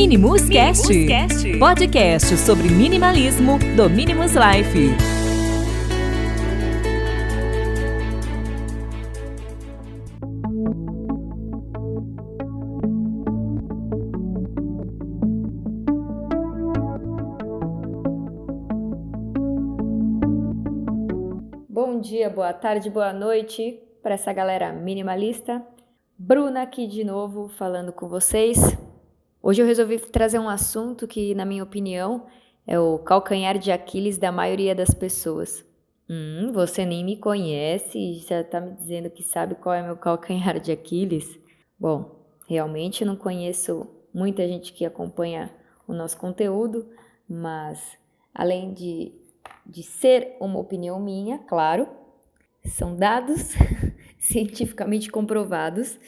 Minimus Cast, podcast sobre minimalismo do Minimus Life. Bom dia, boa tarde, boa noite para essa galera minimalista. Bruna aqui de novo falando com vocês. Hoje eu resolvi trazer um assunto que, na minha opinião, é o calcanhar de Aquiles da maioria das pessoas. Hum, você nem me conhece e já está me dizendo que sabe qual é meu calcanhar de Aquiles? Bom, realmente não conheço muita gente que acompanha o nosso conteúdo, mas além de, de ser uma opinião minha, claro, são dados cientificamente comprovados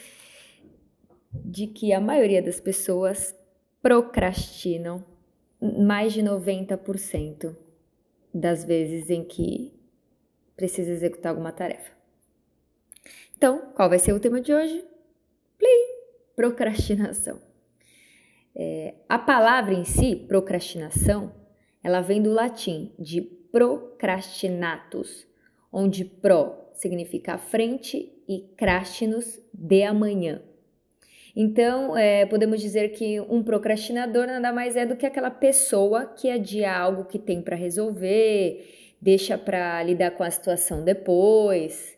de que a maioria das pessoas procrastinam mais de 90% das vezes em que precisa executar alguma tarefa. Então, qual vai ser o tema de hoje? Plim! Procrastinação. É, a palavra em si, procrastinação, ela vem do latim de procrastinatus, onde pro significa frente e crastinus de amanhã. Então, é, podemos dizer que um procrastinador nada mais é do que aquela pessoa que adia algo que tem para resolver, deixa para lidar com a situação depois.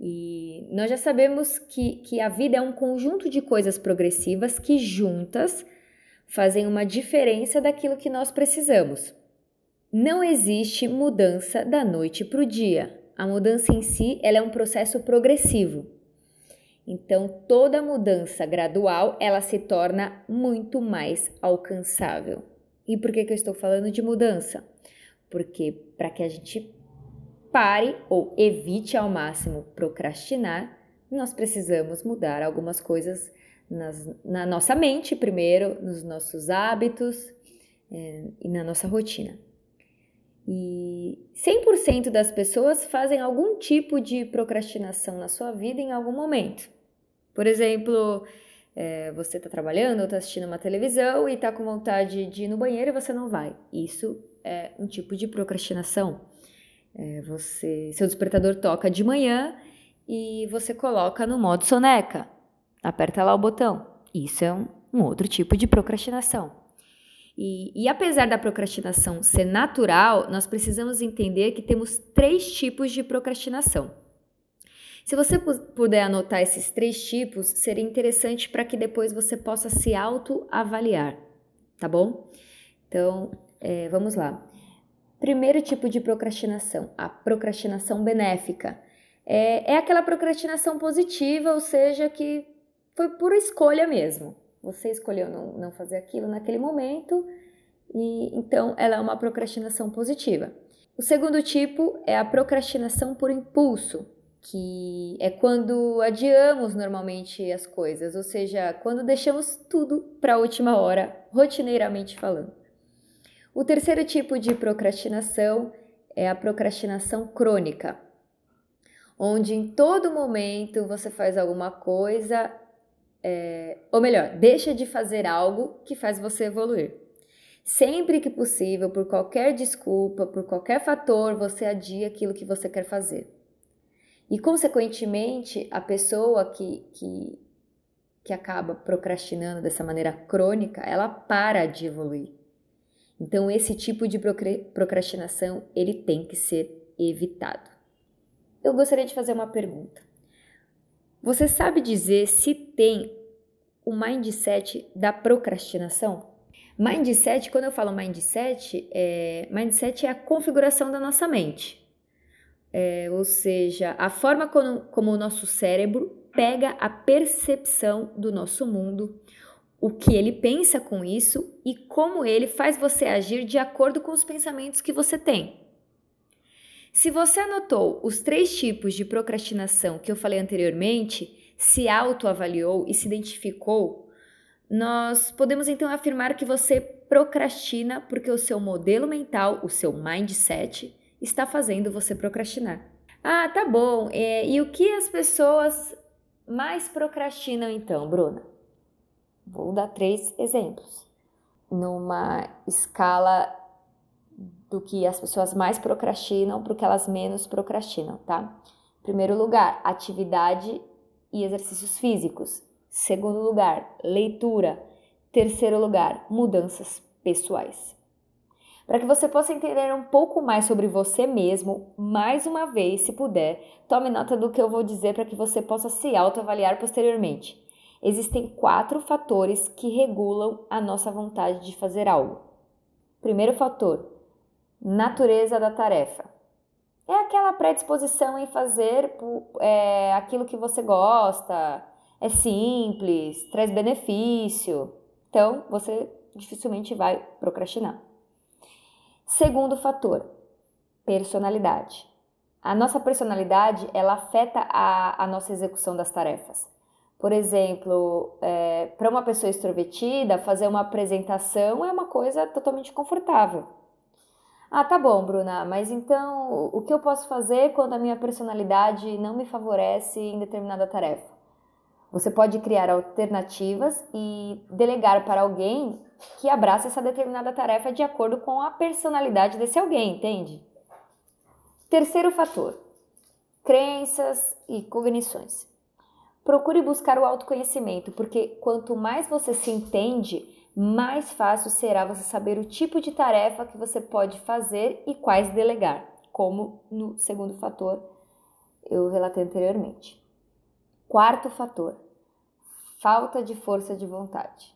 E nós já sabemos que, que a vida é um conjunto de coisas progressivas que juntas fazem uma diferença daquilo que nós precisamos. Não existe mudança da noite para o dia. A mudança em si ela é um processo progressivo. Então, toda mudança gradual, ela se torna muito mais alcançável. E por que, que eu estou falando de mudança? Porque para que a gente pare ou evite ao máximo procrastinar, nós precisamos mudar algumas coisas nas, na nossa mente primeiro, nos nossos hábitos é, e na nossa rotina. E 100% das pessoas fazem algum tipo de procrastinação na sua vida em algum momento. Por exemplo, é, você está trabalhando ou está assistindo uma televisão e está com vontade de ir no banheiro e você não vai. Isso é um tipo de procrastinação. É, você, seu despertador toca de manhã e você coloca no modo soneca. Aperta lá o botão. Isso é um, um outro tipo de procrastinação. E, e, apesar da procrastinação ser natural, nós precisamos entender que temos três tipos de procrastinação. Se você puder anotar esses três tipos, seria interessante para que depois você possa se autoavaliar, tá bom? Então, é, vamos lá. Primeiro tipo de procrastinação, a procrastinação benéfica. É, é aquela procrastinação positiva, ou seja, que foi por escolha mesmo. Você escolheu não, não fazer aquilo naquele momento, e então ela é uma procrastinação positiva. O segundo tipo é a procrastinação por impulso, que é quando adiamos normalmente as coisas, ou seja, quando deixamos tudo para a última hora, rotineiramente falando. O terceiro tipo de procrastinação é a procrastinação crônica, onde em todo momento você faz alguma coisa, é, ou melhor, deixa de fazer algo que faz você evoluir. Sempre que possível, por qualquer desculpa, por qualquer fator, você adia aquilo que você quer fazer. E, consequentemente, a pessoa que, que, que acaba procrastinando dessa maneira crônica, ela para de evoluir. Então, esse tipo de procrastinação, ele tem que ser evitado. Eu gostaria de fazer uma pergunta. Você sabe dizer se tem o mindset da procrastinação? Mindset, quando eu falo mindset, é, mindset é a configuração da nossa mente é, ou seja, a forma como, como o nosso cérebro pega a percepção do nosso mundo, o que ele pensa com isso e como ele faz você agir de acordo com os pensamentos que você tem. Se você anotou os três tipos de procrastinação que eu falei anteriormente, se autoavaliou e se identificou, nós podemos então afirmar que você procrastina porque o seu modelo mental, o seu mindset, está fazendo você procrastinar. Ah, tá bom. É, e o que as pessoas mais procrastinam então, Bruna? Vou dar três exemplos. numa escala do que as pessoas mais procrastinam para o que elas menos procrastinam, tá? Primeiro lugar, atividade e exercícios físicos. Segundo lugar, leitura. Terceiro lugar, mudanças pessoais. Para que você possa entender um pouco mais sobre você mesmo, mais uma vez, se puder, tome nota do que eu vou dizer para que você possa se autoavaliar posteriormente. Existem quatro fatores que regulam a nossa vontade de fazer algo. Primeiro fator: natureza da tarefa. É aquela predisposição em fazer é, aquilo que você gosta, é simples, traz benefício. Então, você dificilmente vai procrastinar. Segundo fator, personalidade. A nossa personalidade, ela afeta a, a nossa execução das tarefas. Por exemplo, é, para uma pessoa extrovertida, fazer uma apresentação é uma coisa totalmente confortável. Ah, tá bom, Bruna, mas então o que eu posso fazer quando a minha personalidade não me favorece em determinada tarefa? Você pode criar alternativas e delegar para alguém que abraça essa determinada tarefa de acordo com a personalidade desse alguém, entende? Terceiro fator: crenças e cognições. Procure buscar o autoconhecimento, porque quanto mais você se entende, mais fácil será você saber o tipo de tarefa que você pode fazer e quais delegar, como no segundo fator eu relatei anteriormente. Quarto fator: falta de força de vontade.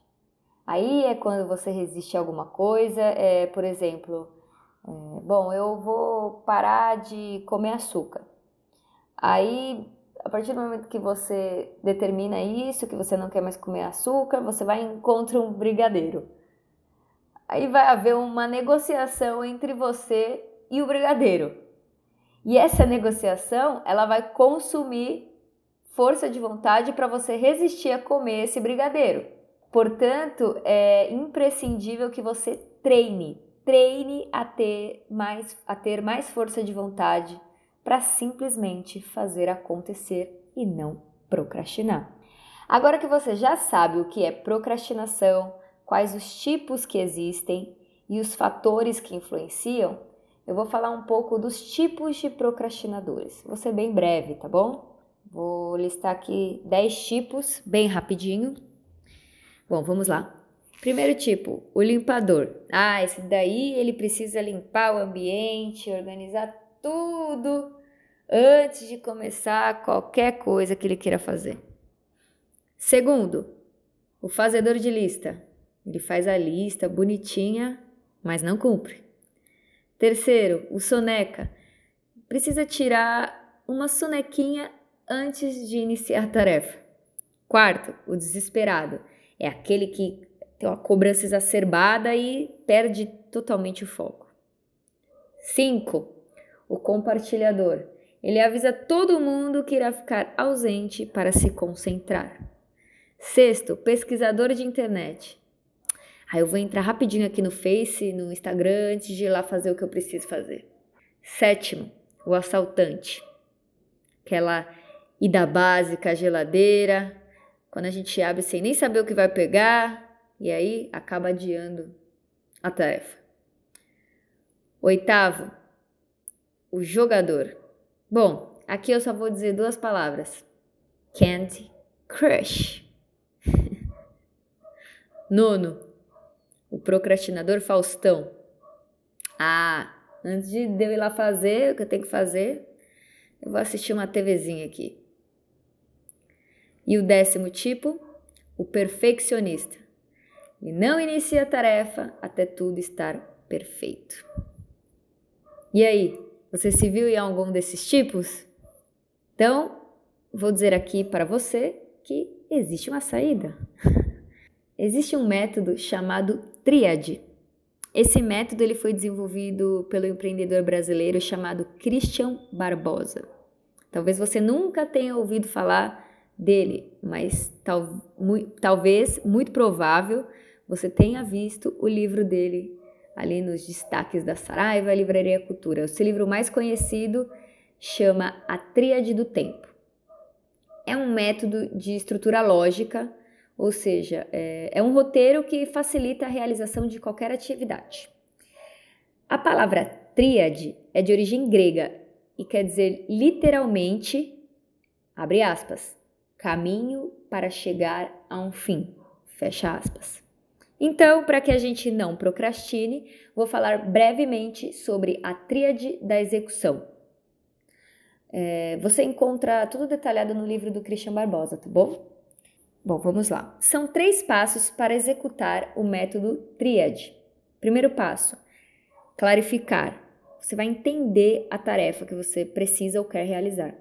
Aí é quando você resiste a alguma coisa, é, por exemplo, é, bom, eu vou parar de comer açúcar. Aí a partir do momento que você determina isso, que você não quer mais comer açúcar, você vai e encontra um brigadeiro. Aí vai haver uma negociação entre você e o brigadeiro. E essa negociação, ela vai consumir força de vontade para você resistir a comer esse brigadeiro. Portanto, é imprescindível que você treine, treine a ter mais, a ter mais força de vontade para simplesmente fazer acontecer e não procrastinar. Agora que você já sabe o que é procrastinação, quais os tipos que existem e os fatores que influenciam, eu vou falar um pouco dos tipos de procrastinadores. Vou ser bem breve, tá bom? Vou listar aqui 10 tipos, bem rapidinho. Bom, vamos lá. Primeiro tipo, o limpador. Ah, esse daí ele precisa limpar o ambiente, organizar tudo antes de começar qualquer coisa que ele queira fazer. Segundo, o fazedor de lista. Ele faz a lista bonitinha, mas não cumpre. Terceiro, o soneca. Precisa tirar uma sonequinha antes de iniciar a tarefa. Quarto, o desesperado. É aquele que tem uma cobrança exacerbada e perde totalmente o foco. Cinco, o compartilhador. Ele avisa todo mundo que irá ficar ausente para se concentrar. Sexto, pesquisador de internet. Aí eu vou entrar rapidinho aqui no Face, no Instagram, antes de ir lá fazer o que eu preciso fazer. Sétimo, o assaltante. Aquela ida básica à geladeira, quando a gente abre sem nem saber o que vai pegar, e aí acaba adiando a tarefa. Oitavo, o jogador. Bom, aqui eu só vou dizer duas palavras: Candy Crush. Nono, o procrastinador Faustão. Ah, antes de eu ir lá fazer o que eu tenho que fazer, eu vou assistir uma TVzinha aqui. E o décimo tipo, o perfeccionista. E não inicia a tarefa até tudo estar perfeito. E aí, você se viu em algum desses tipos? Então, vou dizer aqui para você que existe uma saída. existe um método chamado Tríade. Esse método ele foi desenvolvido pelo empreendedor brasileiro chamado Christian Barbosa. Talvez você nunca tenha ouvido falar dele, mas tal, mu talvez, muito provável, você tenha visto o livro dele ali nos destaques da Saraiva Livraria Cultura. O seu livro mais conhecido chama A Tríade do Tempo. É um método de estrutura lógica ou seja, é, é um roteiro que facilita a realização de qualquer atividade. A palavra tríade é de origem grega e quer dizer literalmente, abre aspas, caminho para chegar a um fim, fecha aspas. Então, para que a gente não procrastine, vou falar brevemente sobre a tríade da execução. É, você encontra tudo detalhado no livro do Christian Barbosa, tá bom? Bom, vamos lá. São três passos para executar o método tríade. Primeiro passo: clarificar. Você vai entender a tarefa que você precisa ou quer realizar.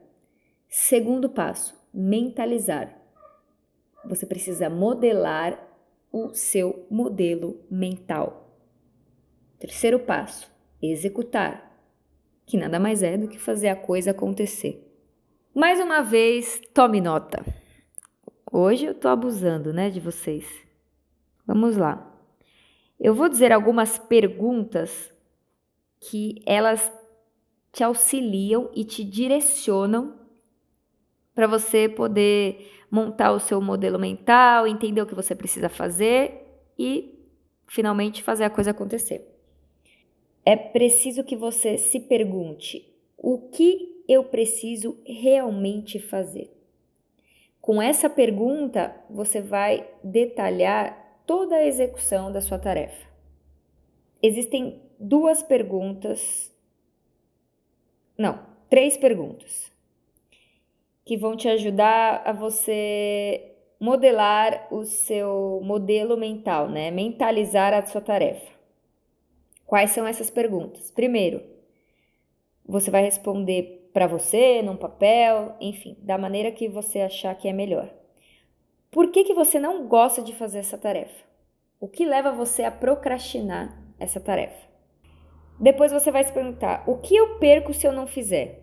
Segundo passo: mentalizar. Você precisa modelar o seu modelo mental. Terceiro passo: executar, que nada mais é do que fazer a coisa acontecer. Mais uma vez, tome nota. Hoje eu tô abusando, né, de vocês. Vamos lá. Eu vou dizer algumas perguntas que elas te auxiliam e te direcionam para você poder montar o seu modelo mental, entender o que você precisa fazer e finalmente fazer a coisa acontecer. É preciso que você se pergunte: o que eu preciso realmente fazer? Com essa pergunta, você vai detalhar toda a execução da sua tarefa. Existem duas perguntas, não, três perguntas, que vão te ajudar a você modelar o seu modelo mental, né? Mentalizar a sua tarefa. Quais são essas perguntas? Primeiro, você vai responder para você, num papel, enfim, da maneira que você achar que é melhor. Por que, que você não gosta de fazer essa tarefa? O que leva você a procrastinar essa tarefa? Depois você vai se perguntar: o que eu perco se eu não fizer?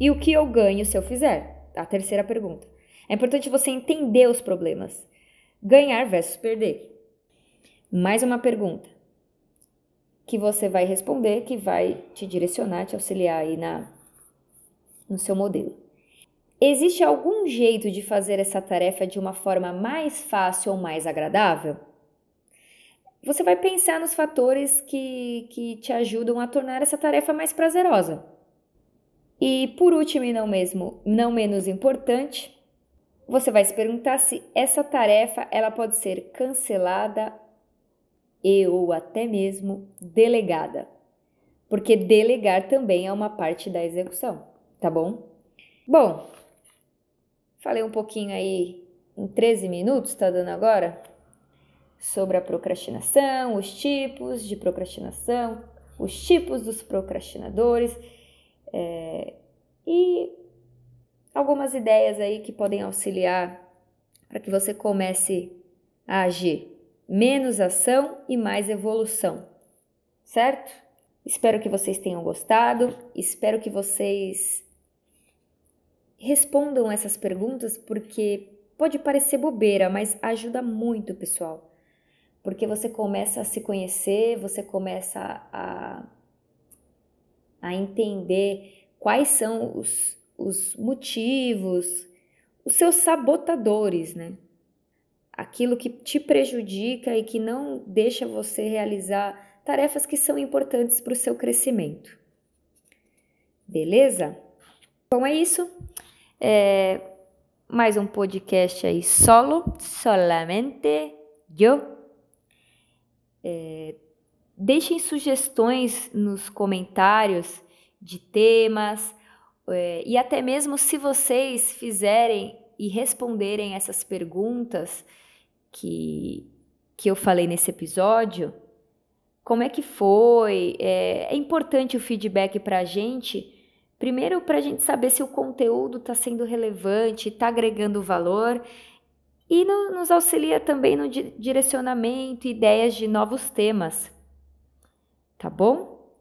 E o que eu ganho se eu fizer? A terceira pergunta. É importante você entender os problemas. Ganhar versus perder. Mais uma pergunta que você vai responder, que vai te direcionar, te auxiliar aí na, no seu modelo. Existe algum jeito de fazer essa tarefa de uma forma mais fácil ou mais agradável? Você vai pensar nos fatores que, que te ajudam a tornar essa tarefa mais prazerosa. E por último e não mesmo, não menos importante, você vai se perguntar se essa tarefa ela pode ser cancelada e ou até mesmo delegada, porque delegar também é uma parte da execução, tá bom? Bom, falei um pouquinho aí em 13 minutos, tá dando agora? Sobre a procrastinação, os tipos de procrastinação, os tipos dos procrastinadores é, e algumas ideias aí que podem auxiliar para que você comece a agir menos ação e mais evolução, certo? Espero que vocês tenham gostado, espero que vocês respondam essas perguntas porque pode parecer bobeira, mas ajuda muito, pessoal. Porque você começa a se conhecer, você começa a, a entender quais são os, os motivos, os seus sabotadores, né? aquilo que te prejudica e que não deixa você realizar tarefas que são importantes para o seu crescimento. Beleza? Bom, é isso. É mais um podcast aí solo, solamente eu. É, deixem sugestões nos comentários de temas é, e até mesmo se vocês fizerem e responderem essas perguntas que, que eu falei nesse episódio, como é que foi? É, é importante o feedback para a gente, primeiro para a gente saber se o conteúdo está sendo relevante, está agregando valor e no, nos auxilia também no di direcionamento, ideias de novos temas. Tá bom?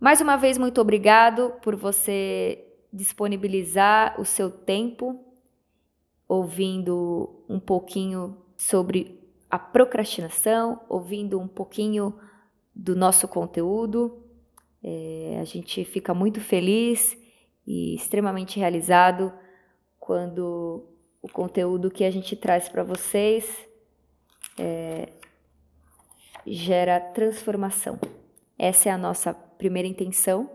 Mais uma vez, muito obrigado por você disponibilizar o seu tempo ouvindo um pouquinho sobre a procrastinação, ouvindo um pouquinho do nosso conteúdo. É, a gente fica muito feliz e extremamente realizado quando o conteúdo que a gente traz para vocês é, gera transformação. Essa é a nossa primeira intenção,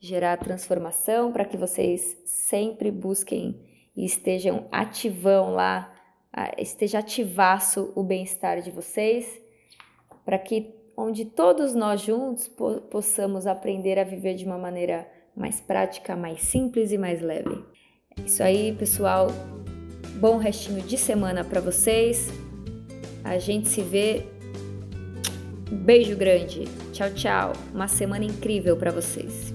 gerar transformação para que vocês sempre busquem e estejam ativão lá, esteja ativaço o bem-estar de vocês, para que onde todos nós juntos po possamos aprender a viver de uma maneira mais prática, mais simples e mais leve. É isso aí, pessoal. Bom restinho de semana para vocês. A gente se vê. Um beijo grande. Tchau, tchau. Uma semana incrível para vocês.